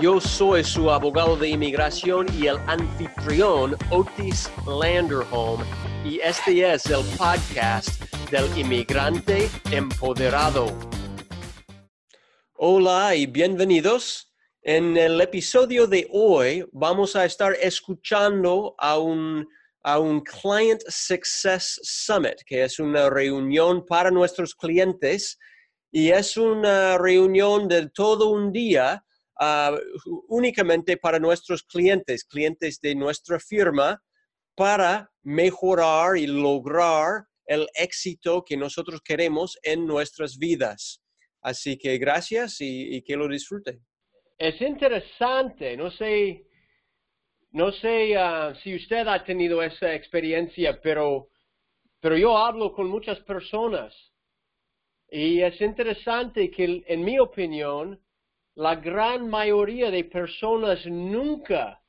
Yo soy su abogado de inmigración y el anfitrión Otis Landerholm y este es el podcast del inmigrante empoderado. Hola y bienvenidos. En el episodio de hoy vamos a estar escuchando a un, a un Client Success Summit, que es una reunión para nuestros clientes y es una reunión de todo un día Ah, únicamente para nuestros clientes, clientes de nuestra firma, para mejorar y lograr el éxito que nosotros queremos en nuestras vidas. Así que gracias y, que lo disfruten. Es interesante, no sé, no sé ah, si usted ha tenido esa experiencia, pero, pero yo hablo con muchas personas y es interesante que, en mi opinión, la gran mayoría de personas nunca,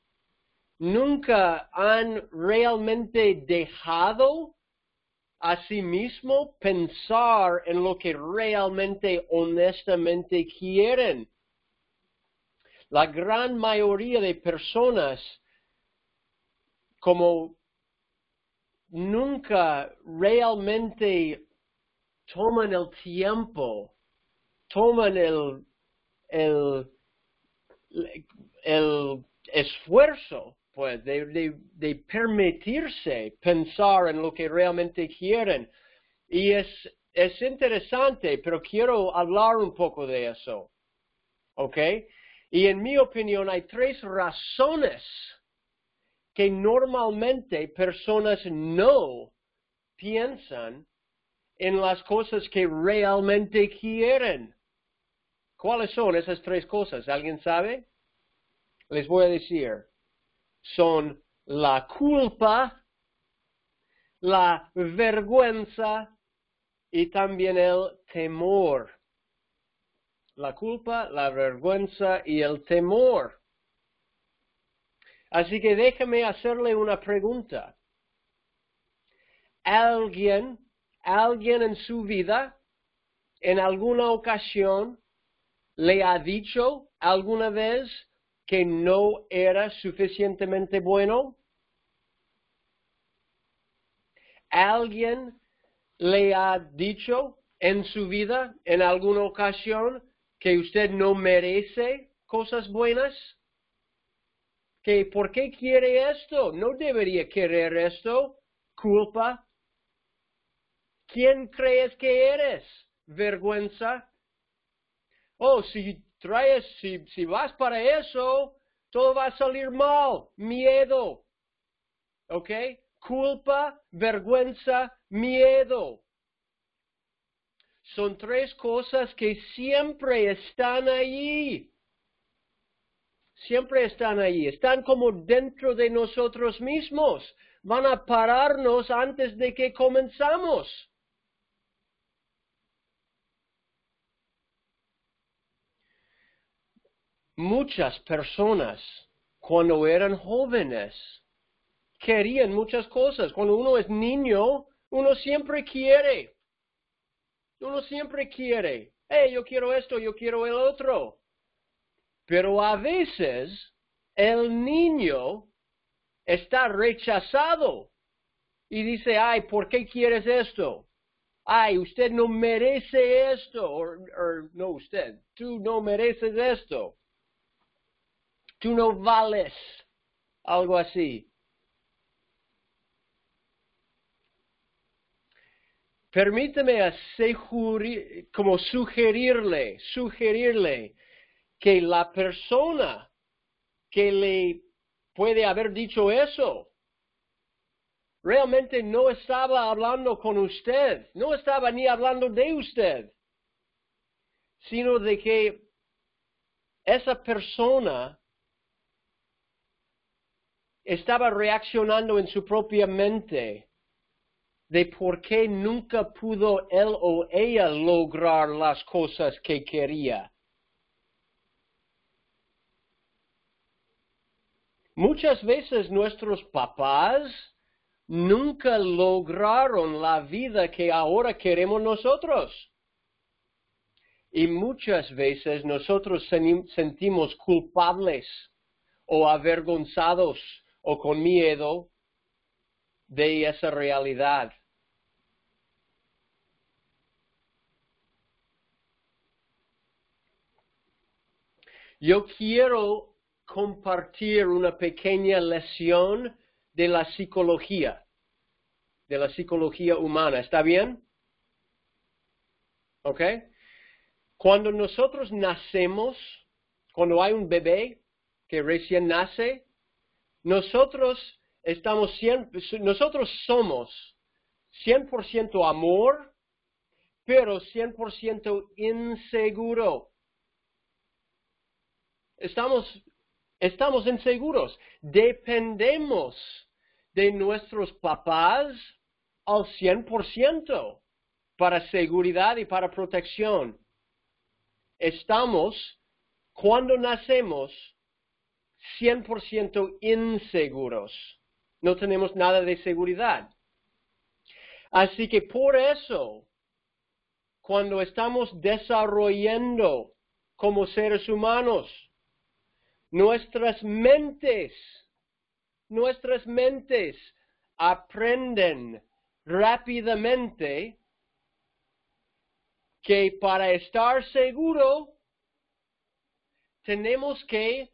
nunca han realmente dejado a sí mismo pensar en lo que realmente, honestamente quieren. La gran mayoría de personas como nunca realmente toman el tiempo, toman el el, el esfuerzo pues, de, de, permitirse pensar en lo que realmente quieren. Y es, es interesante, pero quiero hablar un poco de eso. ¿Ok? Y en mi opinión hay tres razones que normalmente personas no piensan en las cosas que realmente quieren. ¿Cuáles son esas tres cosas? ¿Alguien sabe? Les voy a decir. Son la culpa, la vergüenza y también el temor. La culpa, la vergüenza y el temor. Así que déjeme hacerle una pregunta. ¿Alguien, alguien en su vida, en alguna ocasión, le ha dicho alguna vez que no era suficientemente bueno? ¿Alguien le ha dicho en su vida, en alguna ocasión, que usted no merece cosas buenas? ¿Que por qué quiere esto? No debería querer esto. Culpa. ¿Quién crees que eres? Vergüenza oh, si traes, si, si vas para eso, todo va a salir mal, miedo, ¿ok? Culpa, vergüenza, miedo. Son tres cosas que siempre están allí. Siempre están allí. Están como dentro de nosotros mismos. Van a pararnos antes de que comenzamos. Muchas personas cuando eran jóvenes querían muchas cosas. Cuando uno es niño, uno siempre quiere. Uno siempre quiere. Hey, yo quiero esto, yo quiero el otro. Pero a veces el niño está rechazado y dice, ay, ¿por qué quieres esto? Ay, usted no merece esto. O no usted, tú no mereces esto tú no vales, algo así. Permíteme como sugerirle, sugerirle que la persona que le puede haber dicho eso realmente no estaba hablando con usted, no estaba ni hablando de usted, sino de que esa persona estaba reaccionando en su propia mente de por qué nunca pudo él o ella lograr las cosas que quería. Muchas veces nuestros papás nunca lograron la vida que ahora queremos nosotros. Y muchas veces nosotros sentimos culpables o avergonzados o con miedo de esa realidad. Yo quiero compartir una pequeña lección de la psicología, de la psicología humana. ¿Está bien? ¿Ok? Cuando nosotros nacemos, cuando hay un bebé que recién nace, nosotros estamos nosotros somos 100% amor, pero 100% inseguro. Estamos, estamos inseguros. Dependemos de nuestros papás al 100% para seguridad y para protección. Estamos, cuando nacemos, 100% inseguros. No tenemos nada de seguridad. Así que por eso, cuando estamos desarrollando como seres humanos, Nuestras mentes, nuestras mentes aprenden rápidamente que para estar seguro tenemos que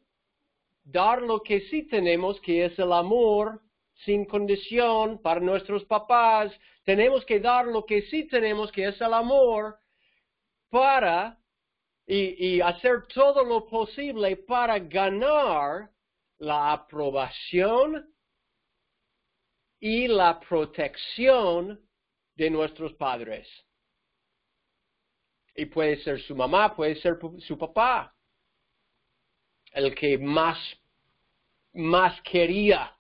dar lo que sí tenemos, que es el amor sin condición para nuestros papás. Tenemos que dar lo que sí tenemos, que es el amor, para y, hacer todo lo posible para ganar la aprobación y la protección de nuestros padres. Y puede ser su mamá, puede ser su papá, el que más, más quería.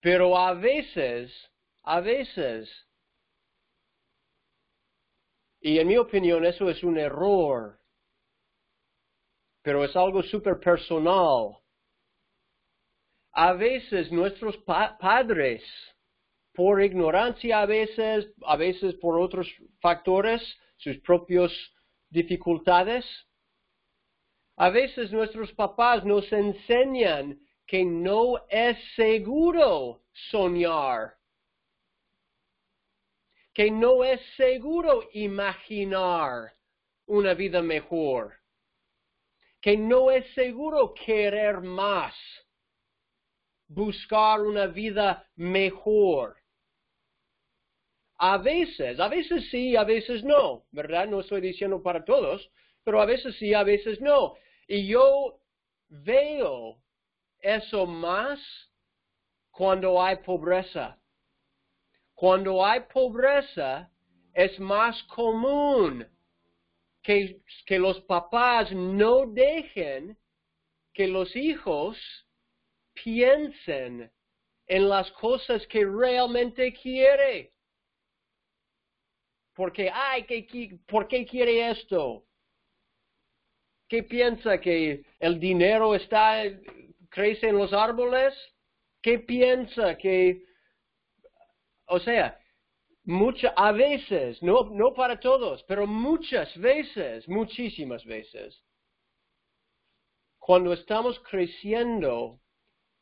Pero a veces, a veces, y en mi opinión eso es un error, pero es algo súper personal. A veces nuestros padres, por ignorancia a veces, a veces por otros factores, sus propias dificultades, a veces nuestros papás nos enseñan que no es seguro soñar que no es seguro imaginar una vida mejor, que no es seguro querer más, buscar una vida mejor. A veces, a veces sí, a veces no, ¿verdad? No estoy diciendo para todos, pero a veces sí, a veces no. Y yo veo eso más cuando hay pobreza. Cuando hay pobreza, es más común que, que los papás no dejen que los hijos piensen en las cosas que realmente quiere. Porque, ay, ¿qué, ¿por qué quiere esto? ¿Qué piensa que el dinero está, crece en los árboles? ¿Qué piensa que o sea, muchas, a veces, no, no para todos, pero muchas veces, muchísimas veces, cuando estamos creciendo,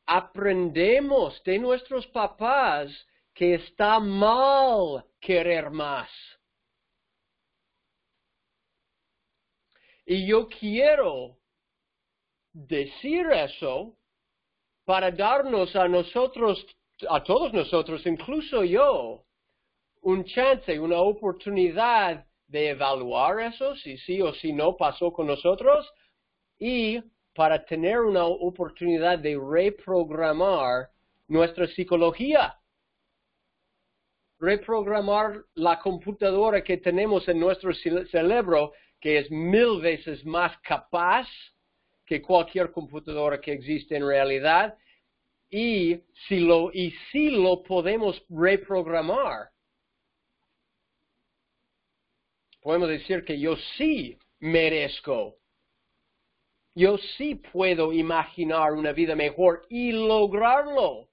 aprendemos de nuestros papás que está mal querer más. Y yo quiero decir eso para darnos a nosotros a todos nosotros, incluso yo, un chance, una oportunidad de evaluar eso, si sí o si no pasó con nosotros, y para tener una oportunidad de reprogramar nuestra psicología, reprogramar la computadora que tenemos en nuestro cerebro, que es mil veces más capaz que cualquier computadora que existe en realidad y si lo, y lo podemos reprogramar. Podemos decir que yo sí merezco. Yo sí puedo imaginar una vida mejor y lograrlo.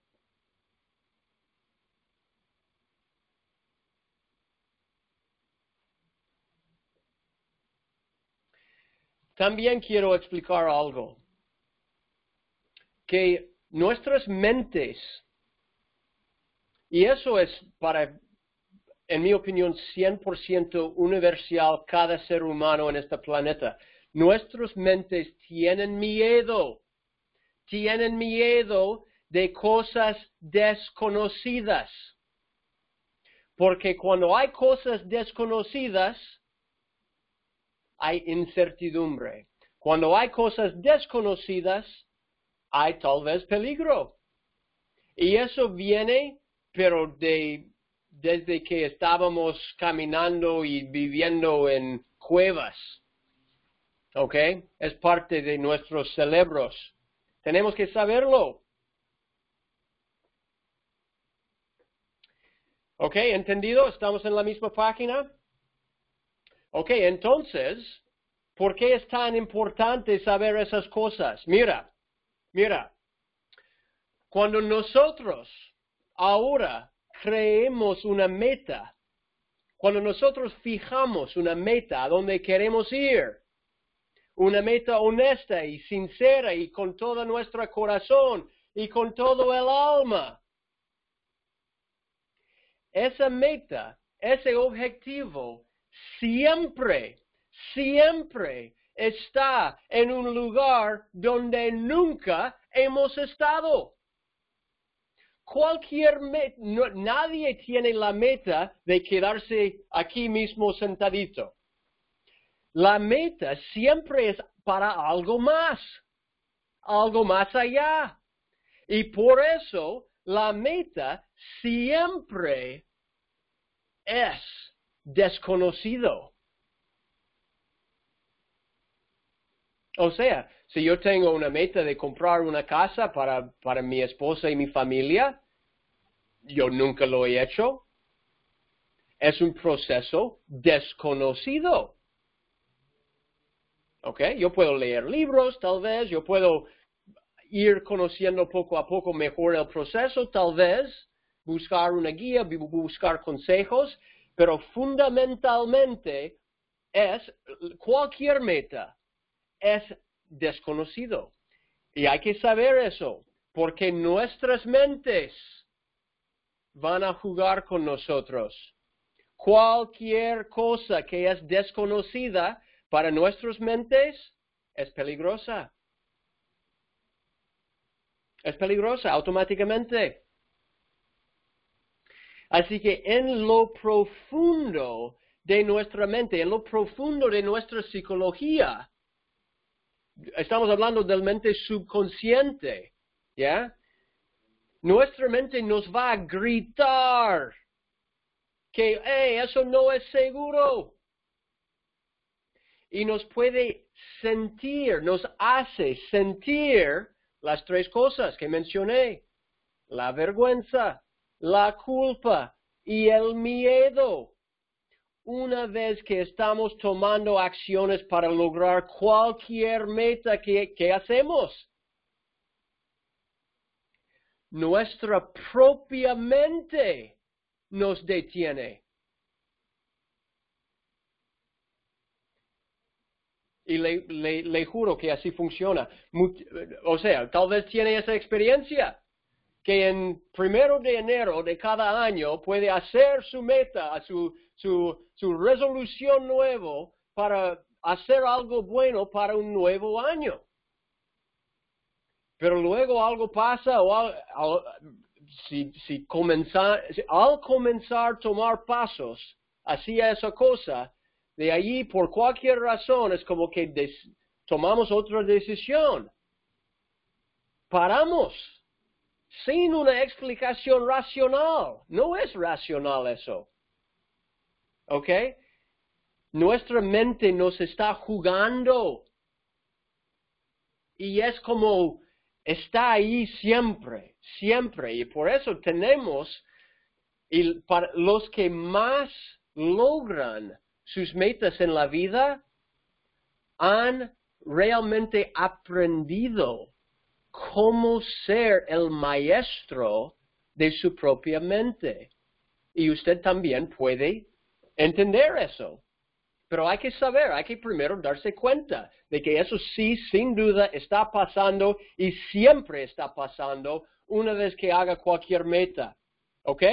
También quiero explicar algo. Que nuestras mentes, y eso es para, en mi opinión, 100% universal cada ser humano en este planeta. Nuestras mentes tienen miedo, tienen miedo de cosas desconocidas. Porque cuando hay cosas desconocidas, hay incertidumbre. Cuando hay cosas desconocidas, hay tal vez peligro. Y eso viene, pero de, desde que estábamos caminando y viviendo en cuevas. ¿Ok? Es parte de nuestros cerebros. Tenemos que saberlo. ¿Ok? ¿Entendido? ¿Estamos en la misma página? Ok, entonces, ¿por qué es tan importante saber esas cosas? Mira, mira, cuando nosotros ahora creemos una meta, cuando nosotros fijamos una meta a donde queremos ir, una meta honesta y sincera y con todo nuestro corazón y con todo el alma, esa meta, ese objetivo siempre, siempre está en un lugar donde nunca hemos estado. Cualquier nadie tiene la meta de quedarse aquí mismo sentadito. La meta siempre es para algo más, algo más allá. Y por eso la meta siempre es desconocido. O sea, si yo tengo una meta de comprar una casa para, para mi esposa y mi familia, yo nunca lo he hecho. Es un proceso desconocido. ¿Ok? Yo puedo leer libros, tal vez, yo puedo ir conociendo poco a poco mejor el proceso, tal vez, buscar una guía, buscar consejos, pero fundamentalmente es cualquier meta es desconocido. Y hay que saber eso, porque nuestras mentes van a jugar con nosotros. Cualquier cosa que es desconocida para nuestras mentes es peligrosa. Es peligrosa automáticamente. Así que en lo profundo de nuestra mente, en lo profundo de nuestra psicología, estamos hablando del mente subconsciente, ¿ya? Nuestra mente nos va a gritar que hey, eso no es seguro. Y nos puede sentir, nos hace sentir las tres cosas que mencioné. La vergüenza, la culpa y el miedo. Una vez que estamos tomando acciones para lograr cualquier meta que, hacemos, nuestra propia mente nos detiene. Y le, le, juro que así funciona. O sea, tal vez tiene esa experiencia que en primero de enero de cada año puede hacer su meta, su, su, su resolución nuevo para hacer algo bueno para un nuevo año. Pero luego algo pasa o si, si comenzar, al comenzar a tomar pasos hacia esa cosa, de allí por cualquier razón es como que tomamos otra decisión. Paramos sin una explicación racional. No es racional eso. ¿Ok? Nuestra mente nos está jugando. y es como está ahí siempre, siempre. Y por eso tenemos, y para los que más logran sus metas en la vida, han realmente aprendido cómo ser el maestro de su propia mente. Y usted también puede entender eso. Pero hay que saber, hay que primero darse cuenta de que eso sí, sin duda, está pasando y siempre está pasando una vez que haga cualquier meta. ¿Ok?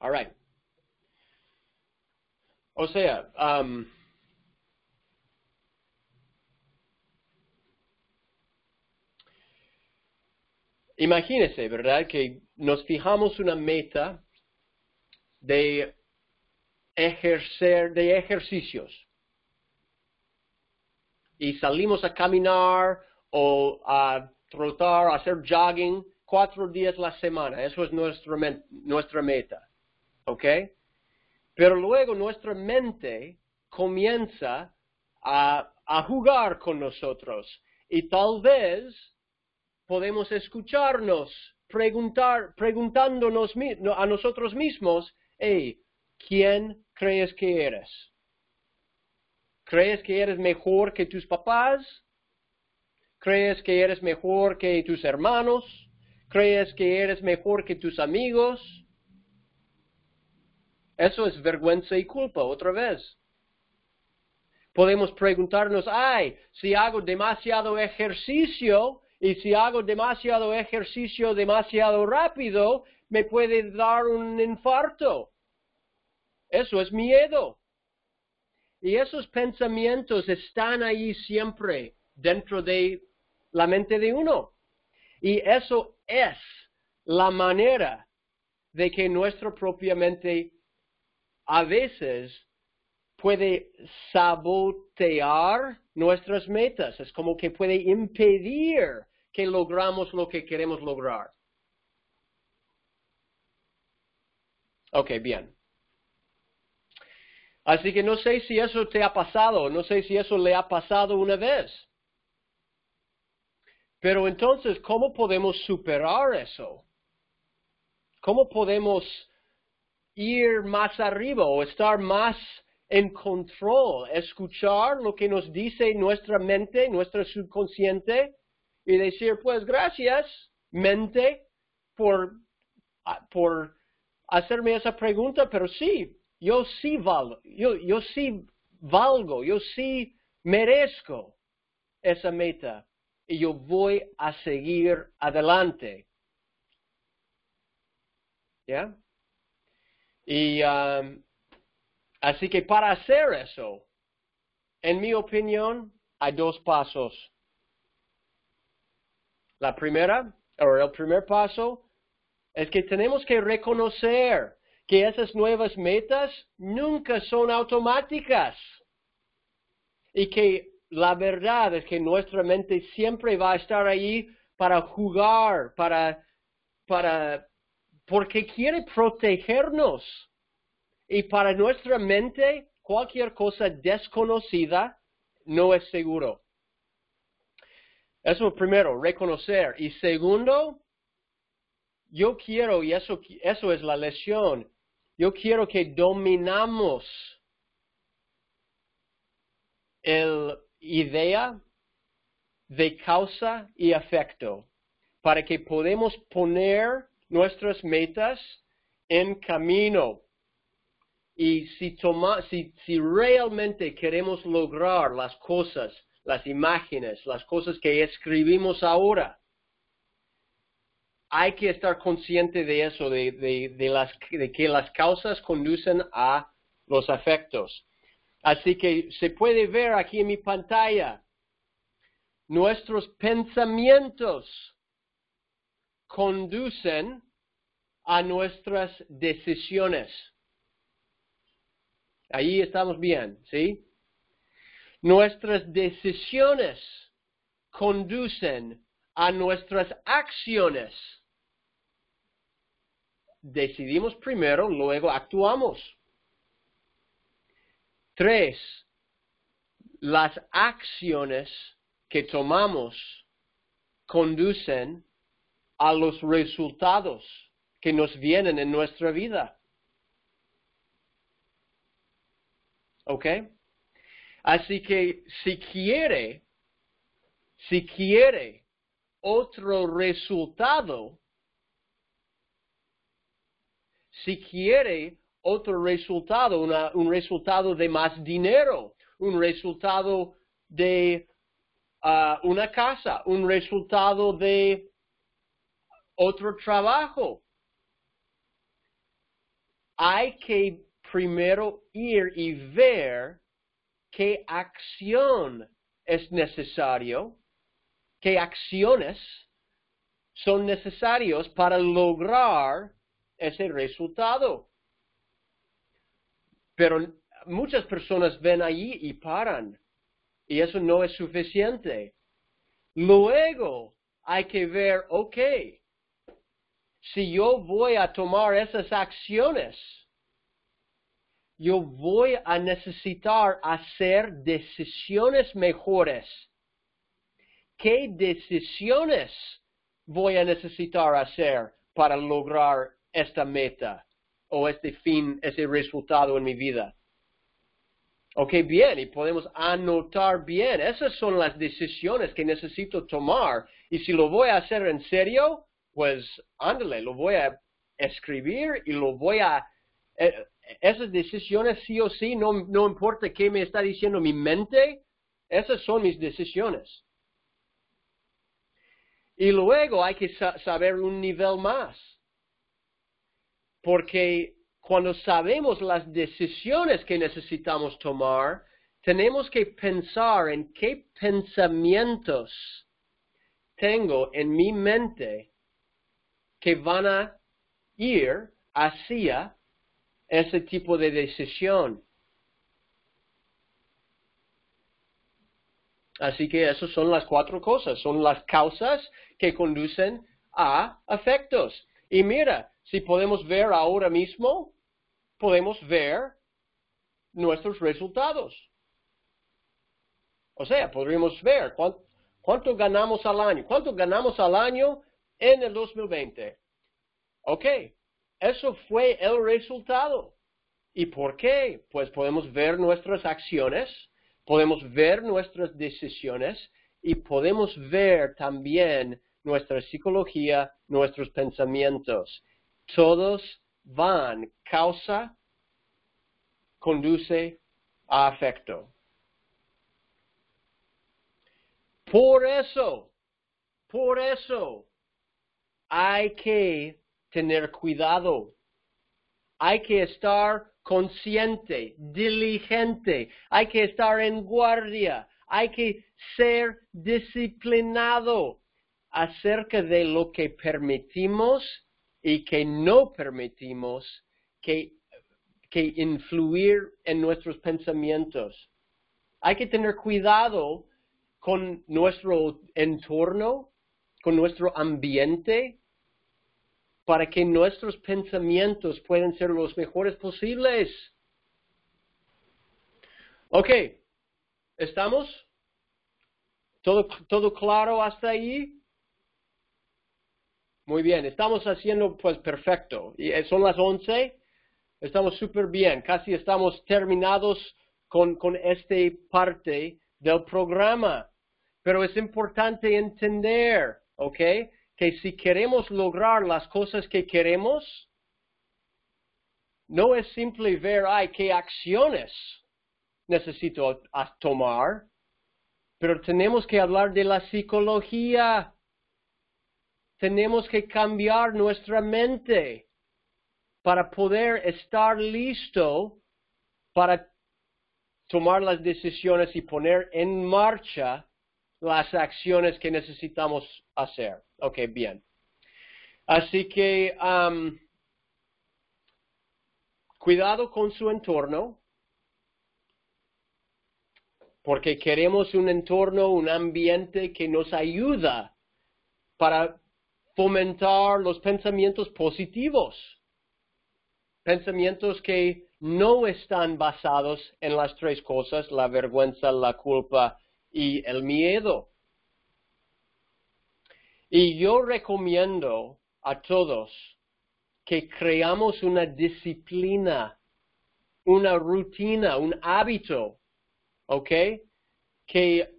All right. O sea, um, imagínese, ¿verdad? Que nos fijamos una meta de ejercer, de ejercicios. Y salimos a caminar o a trotar, a hacer jogging cuatro días la semana. Eso es nuestra, nuestra meta. ¿Ok? Pero luego nuestra mente comienza a jugar con nosotros. Y tal vez podemos escucharnos preguntar, preguntándonos a nosotros mismos, hey, ¿quién crees que eres? ¿Crees que eres mejor que tus papás? ¿Crees que eres mejor que tus hermanos? ¿Crees que eres mejor que tus amigos? Eso es vergüenza y culpa otra vez. Podemos preguntarnos, ay, si hago demasiado ejercicio, y si hago demasiado ejercicio demasiado rápido, me puede dar un infarto. Eso es miedo. Y esos pensamientos están ahí siempre dentro de la mente de uno. Y eso es la manera de que nuestra propia mente a veces puede sabotear nuestras metas. Es como que puede impedir que logramos lo que queremos lograr. Ok, bien. Así que no sé si eso te ha pasado, no sé si eso le ha pasado una vez. Pero entonces, ¿cómo podemos superar eso? ¿Cómo podemos ir más arriba o estar más en control, escuchar lo que nos dice nuestra mente, nuestro subconsciente y decir, pues gracias, mente, por, ah, por hacerme esa pregunta, pero sí, yo sí valgo, yo, yo sí valgo, yo sí merezco esa meta y yo voy a seguir adelante. ¿Ya? Y um, así que para hacer eso, en mi opinión, hay dos pasos. La primera, o el primer paso, es que tenemos que reconocer que esas nuevas metas nunca son automáticas y que la verdad es que nuestra mente siempre va a estar ahí para jugar, para, para, porque quiere protegernos. Y para nuestra mente, cualquier cosa desconocida no es seguro. Eso primero, reconocer. Y segundo, yo quiero, y eso, eso es la lesión, yo quiero que dominamos el idea de causa y efecto para que podamos poner nuestras metas en camino. Y si, toma, si, realmente queremos lograr las cosas las imágenes, las cosas que escribimos ahora. Hay que estar consciente de eso, de, las, de que las causas conducen a los efectos. Así que se puede ver aquí en mi pantalla, nuestros pensamientos conducen a nuestras decisiones. Ahí estamos bien, ¿sí? Nuestras decisiones conducen a nuestras acciones. Decidimos primero, luego actuamos. Tres, las acciones que tomamos conducen a los resultados que nos vienen en nuestra vida. ¿Ok? Así que si quiere, si quiere otro resultado, si quiere otro resultado, un resultado de más dinero, un resultado de ah, una casa, un resultado de otro trabajo. Hay que primero ir y ver qué acción es necesario, qué acciones son necesarios para lograr ese resultado. Pero muchas personas ven allí y paran, y eso no es suficiente. Luego hay que ver, ok, si yo voy a tomar esas acciones, yo voy a necesitar hacer decisiones mejores. ¿Qué decisiones voy a necesitar hacer para lograr esta meta o este fin, ese resultado en mi vida? Ok, bien, y podemos anotar bien. Esas son las decisiones que necesito tomar. Y si lo voy a hacer en serio, pues ándale, lo voy a escribir y lo voy a... Eh, esas decisiones sí o sí, no, no importa qué me está diciendo mi mente, esas son mis decisiones. Y luego hay que saber un nivel más. Porque cuando sabemos las decisiones que necesitamos tomar, tenemos que pensar en qué pensamientos tengo en mi mente que van a ir hacia ese tipo de decisión. Así que esas son las cuatro cosas, son las causas que conducen a efectos. Y mira, si podemos ver ahora mismo, podemos ver nuestros resultados. O sea, podríamos ver cuánto, cuánto ganamos al año, cuánto ganamos al año en el 2020. Ok, eso fue el resultado. ¿Y por qué? Pues podemos ver nuestras acciones, podemos ver nuestras decisiones y podemos ver también nuestra psicología, nuestros pensamientos. Todos van, causa, conduce a afecto. Por eso, por eso, hay que tener cuidado. Hay que estar consciente, diligente, hay que estar en guardia, hay que ser disciplinado acerca de lo que permitimos y que no permitimos que, que influir en nuestros pensamientos. Hay que tener cuidado con nuestro entorno, con nuestro ambiente, para que nuestros pensamientos puedan ser los mejores posibles. Ok, ¿estamos? ¿Todo, todo claro hasta ahí? Muy bien, estamos haciendo pues perfecto. Y eh, son las 11, estamos súper bien, casi estamos terminados con, con esta parte del programa. Pero es importante entender, ¿ok? Que si queremos lograr las cosas que queremos, no es simple ver, ay, qué acciones necesito tomar, pero tenemos que hablar de la psicología. Tenemos que cambiar nuestra mente para poder estar listo para tomar las decisiones y poner en marcha las acciones que necesitamos hacer. Ok, bien. Así que cuidado con su entorno, porque queremos un entorno, un ambiente que nos ayuda para fomentar los pensamientos positivos, pensamientos que no están basados en las tres cosas, la vergüenza, la culpa y el miedo. Y yo recomiendo a todos que creamos una disciplina, una rutina, un hábito, ¿ok? Que,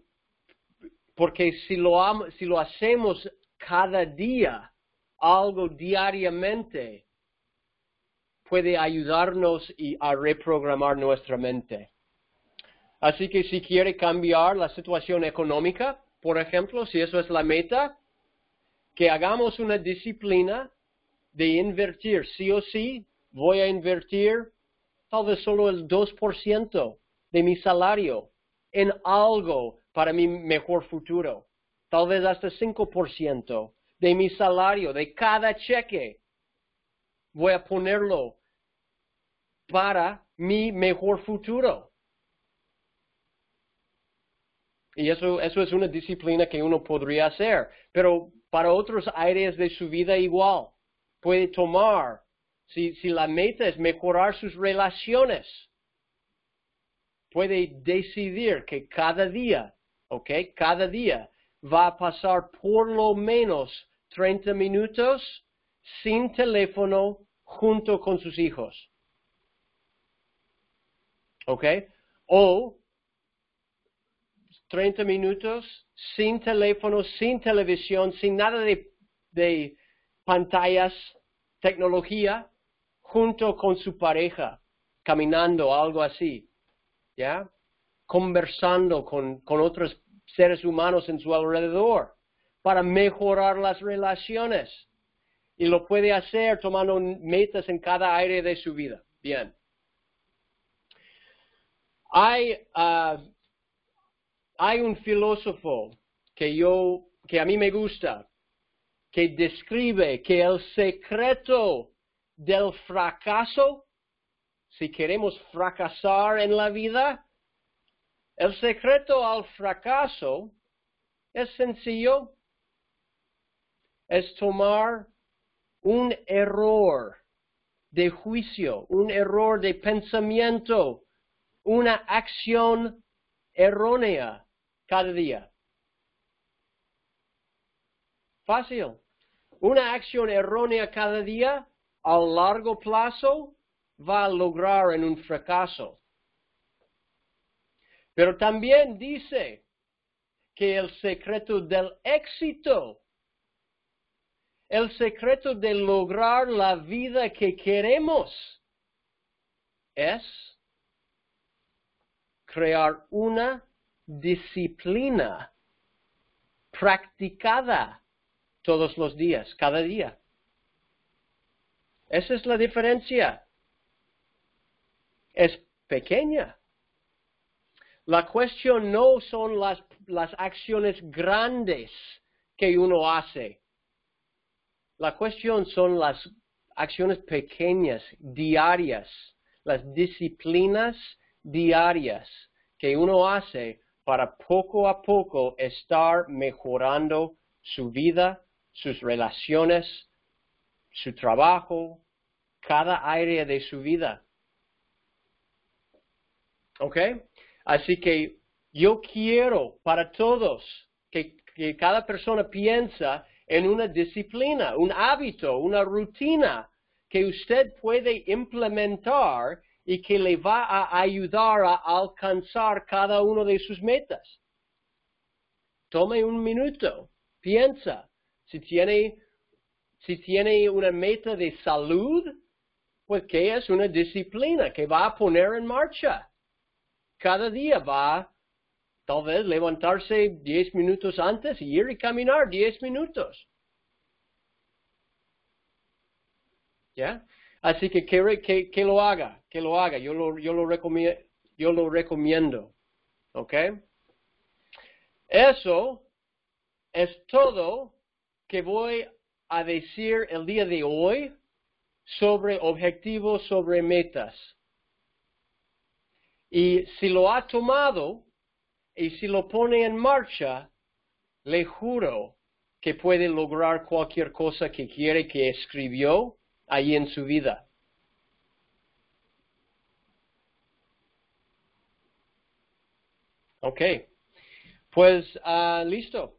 porque si lo, si lo hacemos cada día, algo diariamente, puede ayudarnos y a reprogramar nuestra mente. Así que si quiere cambiar la situación económica, por ejemplo, si eso es la meta, que hagamos una disciplina de invertir, sí o sí, voy a invertir tal vez solo el 2% de mi salario en algo para mi mejor futuro, tal vez hasta 5% de mi salario, de cada cheque, voy a ponerlo para mi mejor futuro. Y eso, eso es una disciplina que uno podría hacer, pero para otros áreas de su vida igual. Puede tomar, si, si la meta es mejorar sus relaciones, puede decidir que cada día, ¿ok? Cada día va a pasar por lo menos 30 minutos sin teléfono junto con sus hijos. ¿Ok? O 30 minutos sin teléfono, sin televisión, sin nada de, pantallas, tecnología, junto con su pareja, caminando, algo así. ¿Ya? Conversando con, con otros seres humanos en su alrededor para mejorar las relaciones. Y lo puede hacer tomando metas en cada área de su vida. Bien. Hay, ah, hay un filósofo que yo, que a mí me gusta, que describe que el secreto del fracaso, si queremos fracasar en la vida, el secreto al fracaso es sencillo, es tomar un error de juicio, un error de pensamiento, una acción errónea cada día. Fácil. Una acción errónea cada día a largo plazo va a lograr en un fracaso. Pero también dice que el secreto del éxito, el secreto de lograr la vida que queremos es crear una disciplina practicada todos los días, cada día. Esa es la diferencia. Es pequeña. La cuestión no son las, las acciones grandes que uno hace. La cuestión son las acciones pequeñas, diarias, las disciplinas diarias que uno hace para poco a poco estar mejorando su vida, sus relaciones, su trabajo, cada área de su vida. ¿Ok? Así que yo quiero para todos que, que cada persona piensa en una disciplina, un hábito, una rutina que usted puede implementar y que le va a ayudar a alcanzar cada uno de sus metas. Tome un minuto, piensa, si tiene, si tiene una meta de salud, pues que es una disciplina que va a poner en marcha. Cada día va tal vez levantarse 10 minutos antes y ir y caminar 10 minutos. ¿Ya? Así que que, que, lo haga, que lo haga. Yo lo, yo lo, yo lo recomiendo. ¿Ok? Eso es todo que voy a decir el día de hoy sobre objetivos, sobre metas. Y si lo ha tomado y si lo pone en marcha, le juro que puede lograr cualquier cosa que quiere que escribió ahí en su vida. Ok, pues uh, listo.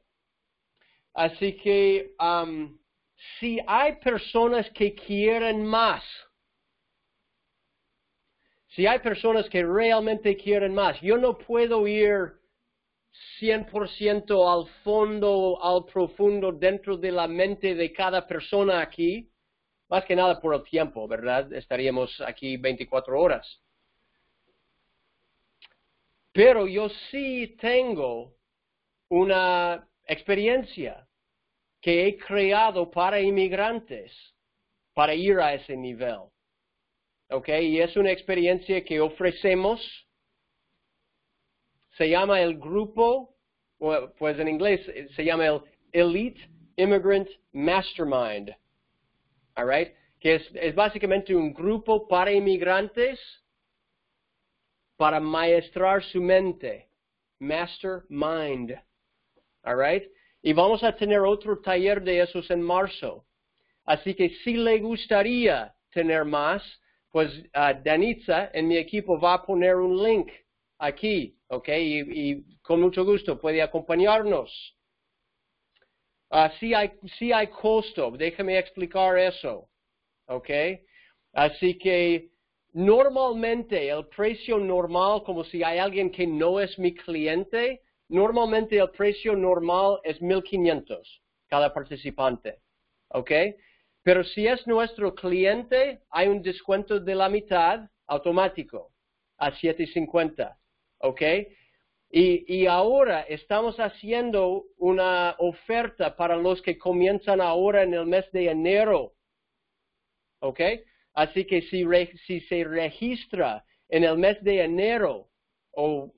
Así que um, si hay personas que quieren más, si hay personas que realmente quieren más, yo no puedo ir 100% al fondo, al profundo, dentro de la mente de cada persona aquí, más que nada por el tiempo, ¿verdad? Estaríamos aquí 24 horas. Pero yo sí tengo una experiencia que he creado para inmigrantes para ir a ese nivel. ¿Ok? Y es una experiencia que ofrecemos. Se llama el grupo, pues en inglés se llama el Elite Immigrant Mastermind. All right? Que es, es básicamente un grupo para inmigrantes para maestrar su mente. Mastermind. All right? Y vamos a tener otro taller de esos en marzo. Así que si le gustaría tener más, pues uh, Danitza en mi equipo va a poner un link aquí, ¿ok? Y, con mucho gusto puede acompañarnos. Uh, si, hay, si hay costo, déjame explicar eso, ¿ok? Así que normalmente el precio normal, como si hay alguien que no es mi cliente, normalmente el precio normal es 1500 cada participante. ¿Ok? Pero si es nuestro cliente, hay un descuento de la mitad automático a 750. ¿Ok? Y, ahora estamos haciendo una oferta para los que comienzan ahora en el mes de enero. ¿Ok? Así que si, si se registra en el mes de enero o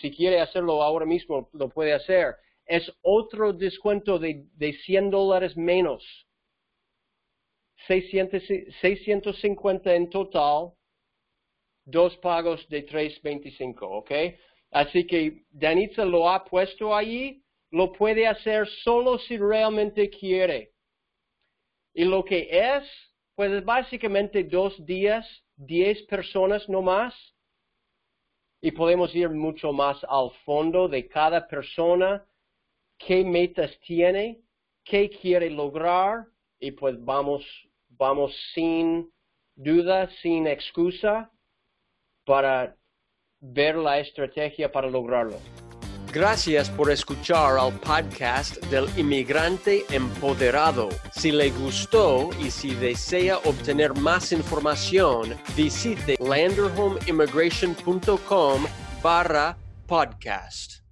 si quiere hacerlo ahora mismo, lo puede hacer. Es otro descuento de, de 100 dólares menos. 600, 650 en total, dos pagos de 325, ¿ok? Así que Danitza lo ha puesto allí, lo puede hacer solo si realmente quiere. Y lo que es, pues es básicamente dos días, diez personas no más, y podemos ir mucho más al fondo de cada persona, qué metas tiene, qué quiere lograr y pues vamos, vamos sin duda, sin excusa para ver la estrategia para lograrlo. Gracias por escuchar al podcast del inmigrante empoderado. Si le gustó y si desea obtener más información, visite landerhomeimmigration.com barra podcast.